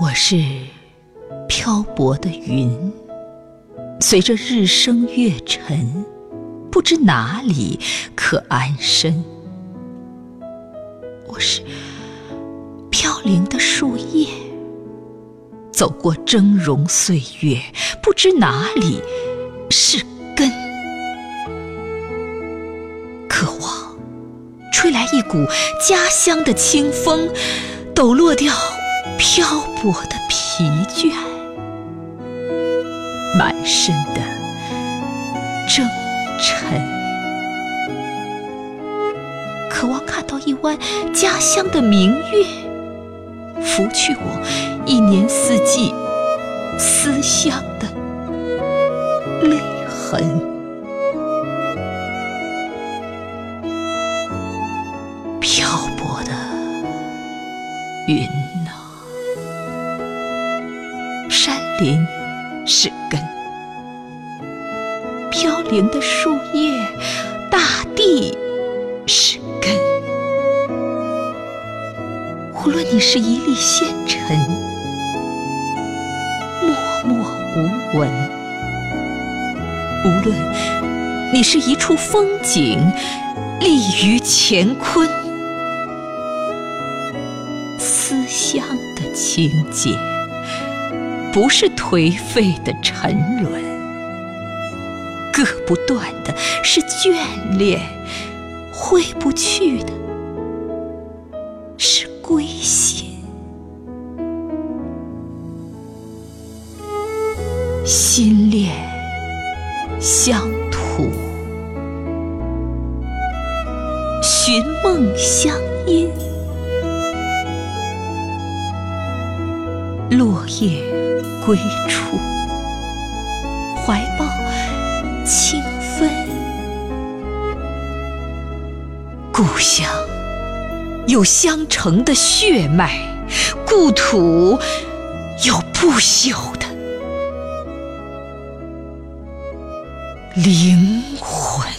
我是漂泊的云，随着日升月沉，不知哪里可安身。我是飘零的树叶，走过峥嵘岁月，不知哪里是根。渴望吹来一股家乡的清风，抖落掉。漂泊的疲倦，满身的征尘，渴望看到一弯家乡的明月，拂去我一年四季思乡的泪痕。漂泊的云呐。林是根，飘零的树叶，大地是根。无论你是一粒纤尘，默默无闻；无论你是一处风景，立于乾坤。思乡的情节。不是颓废的沉沦，割不断的是眷恋，挥不去的是归心。心恋乡土，寻梦乡音，落叶。归处，怀抱清芬。故乡有相承的血脉，故土有不朽的灵魂。